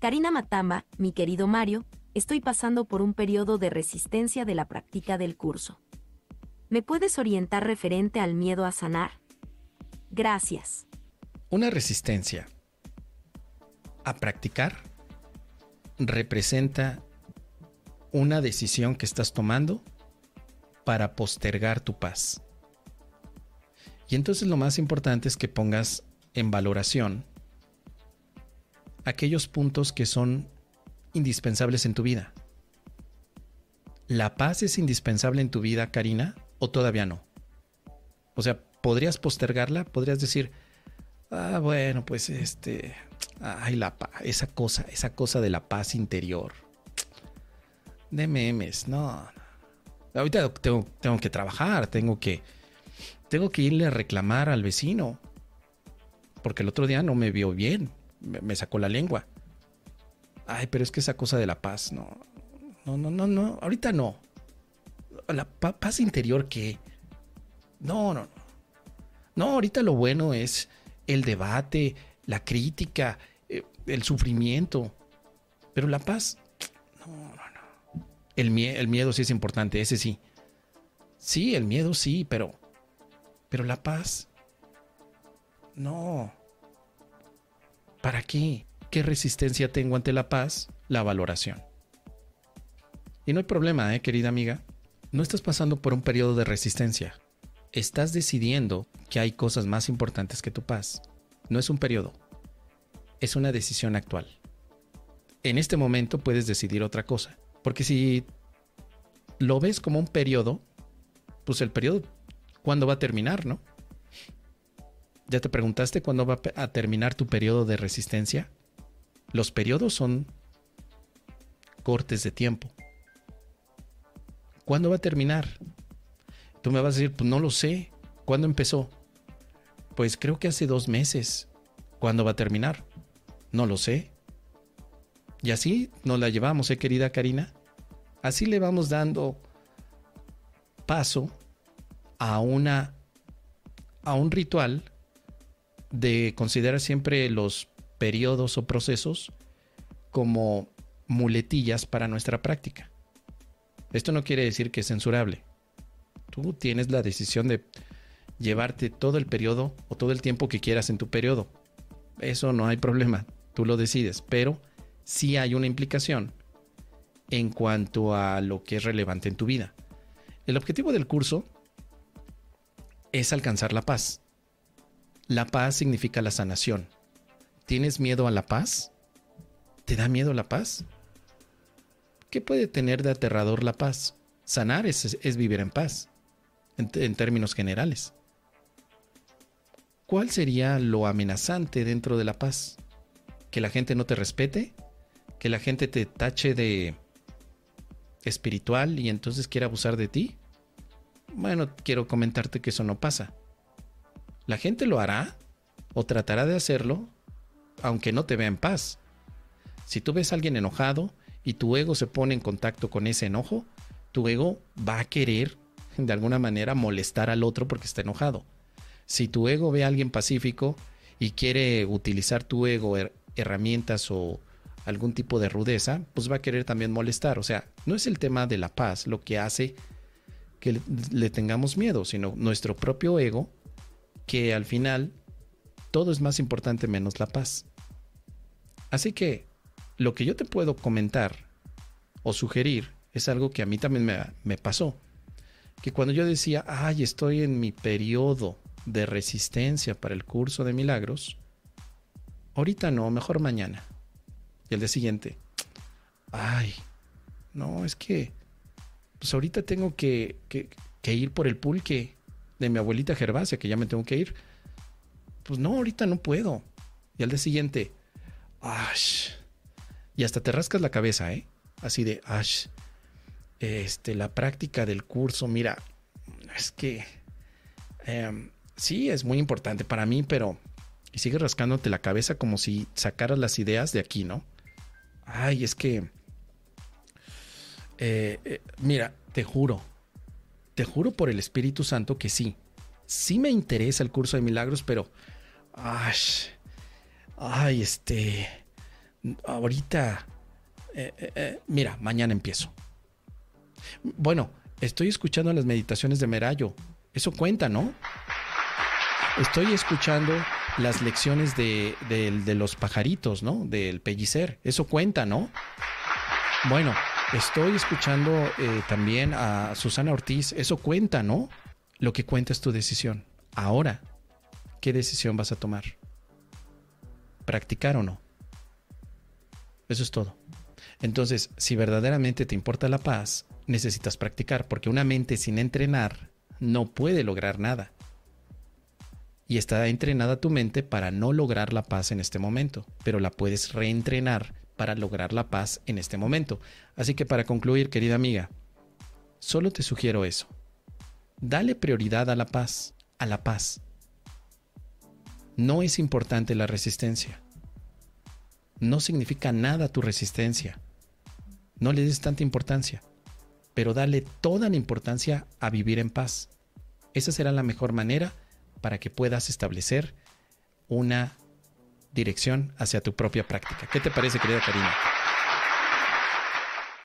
Karina Matamba, mi querido Mario, estoy pasando por un periodo de resistencia de la práctica del curso. ¿Me puedes orientar referente al miedo a sanar? Gracias. Una resistencia a practicar representa una decisión que estás tomando para postergar tu paz. Y entonces lo más importante es que pongas en valoración aquellos puntos que son indispensables en tu vida. ¿La paz es indispensable en tu vida, Karina, o todavía no? O sea, ¿podrías postergarla? ¿Podrías decir, ah, bueno, pues este, ay, la paz, esa cosa, esa cosa de la paz interior? De memes, no. Ahorita tengo, tengo que trabajar, tengo que, tengo que irle a reclamar al vecino. Porque el otro día no me vio bien, me sacó la lengua. Ay, pero es que esa cosa de la paz, no. No, no, no, no. Ahorita no. La paz interior, ¿qué? No, no, no. No, ahorita lo bueno es el debate, la crítica, eh, el sufrimiento. Pero la paz, no, no, no. El, el miedo sí es importante, ese sí. Sí, el miedo sí, pero. Pero la paz. No. ¿Para qué? ¿Qué resistencia tengo ante la paz? La valoración. Y no hay problema, ¿eh, querida amiga. No estás pasando por un periodo de resistencia. Estás decidiendo que hay cosas más importantes que tu paz. No es un periodo. Es una decisión actual. En este momento puedes decidir otra cosa. Porque si lo ves como un periodo, pues el periodo, ¿cuándo va a terminar, no? ¿Ya te preguntaste cuándo va a terminar tu periodo de resistencia? Los periodos son cortes de tiempo. ¿Cuándo va a terminar? Tú me vas a decir, pues no lo sé. ¿Cuándo empezó? Pues creo que hace dos meses. ¿Cuándo va a terminar? No lo sé. Y así nos la llevamos, ¿eh, querida Karina? Así le vamos dando paso a una a un ritual de considerar siempre los periodos o procesos como muletillas para nuestra práctica. Esto no quiere decir que es censurable. Tú tienes la decisión de llevarte todo el periodo o todo el tiempo que quieras en tu periodo. Eso no hay problema, tú lo decides, pero sí hay una implicación en cuanto a lo que es relevante en tu vida. El objetivo del curso es alcanzar la paz. La paz significa la sanación. ¿Tienes miedo a la paz? ¿Te da miedo la paz? ¿Qué puede tener de aterrador la paz? Sanar es, vivir en paz, en términos generales. ¿Cuál sería lo amenazante dentro de la paz? ¿Que la gente no te respete? ¿Que la gente te tache de espiritual y entonces quiera abusar de ti? Bueno, quiero comentarte que eso no pasa. La gente lo hará o tratará de hacerlo aunque no te vea en paz. Si tú ves a alguien enojado y tu ego se pone en contacto con ese enojo, tu ego va a querer de alguna manera molestar al otro porque está enojado. Si tu ego ve a alguien pacífico y quiere utilizar tu ego herramientas o algún tipo de rudeza, pues va a querer también molestar. O sea, no es el tema de la paz lo que hace que le tengamos miedo, sino nuestro propio ego que al final todo es más importante menos la paz. Así que lo que yo te puedo comentar o sugerir es algo que a mí también me, pasó. Que cuando yo decía, ay, estoy en mi periodo de resistencia para el curso de milagros, ahorita no, mejor mañana. Y el día siguiente, ay, no, es que, pues ahorita tengo que, que, que ir por el pulque de mi abuelita Gervasia, que ya me tengo que ir. Pues no, ahorita no puedo. Y al día siguiente, ash. Y hasta te rascas la cabeza, ¿eh? Así de, ash. Este, la práctica del curso, mira, es que em, sí es muy importante para mí, pero y sigues rascándote la cabeza como si sacaras las ideas de aquí, ¿no? Ay, es que, eh, eh, mira, te juro, te juro por el Espíritu Santo que sí. Sí me interesa el curso de milagros, pero... Ay, ay este... ahorita, eh, eh, eh, mira, mañana empiezo. Bueno, estoy escuchando las meditaciones de Merayo. Eso cuenta, ¿no? Estoy escuchando las lecciones de, los pajaritos, ¿no? Del pellicer. Eso cuenta, ¿no? Bueno, estoy escuchando también a Susana Ortiz. Eso cuenta, ¿no? Lo que cuenta es tu decisión. Ahora, ¿qué decisión vas a tomar? ¿Practicar o no? Eso es todo. Entonces, si verdaderamente te importa la paz, necesitas practicar, porque una mente sin entrenar no puede lograr nada. Y está entrenada tu mente para no lograr la paz en este momento, pero la puedes reentrenar para lograr la paz en este momento. Así que para concluir, querida amiga, solo te sugiero eso. Dale prioridad a la paz, a la paz. No es importante la resistencia. No significa nada tu resistencia. No le des tanta importancia, pero dale toda la importancia a vivir en paz. Esa será la mejor manera para que puedas establecer una dirección hacia tu propia práctica. ¿Qué te parece, querida Karina?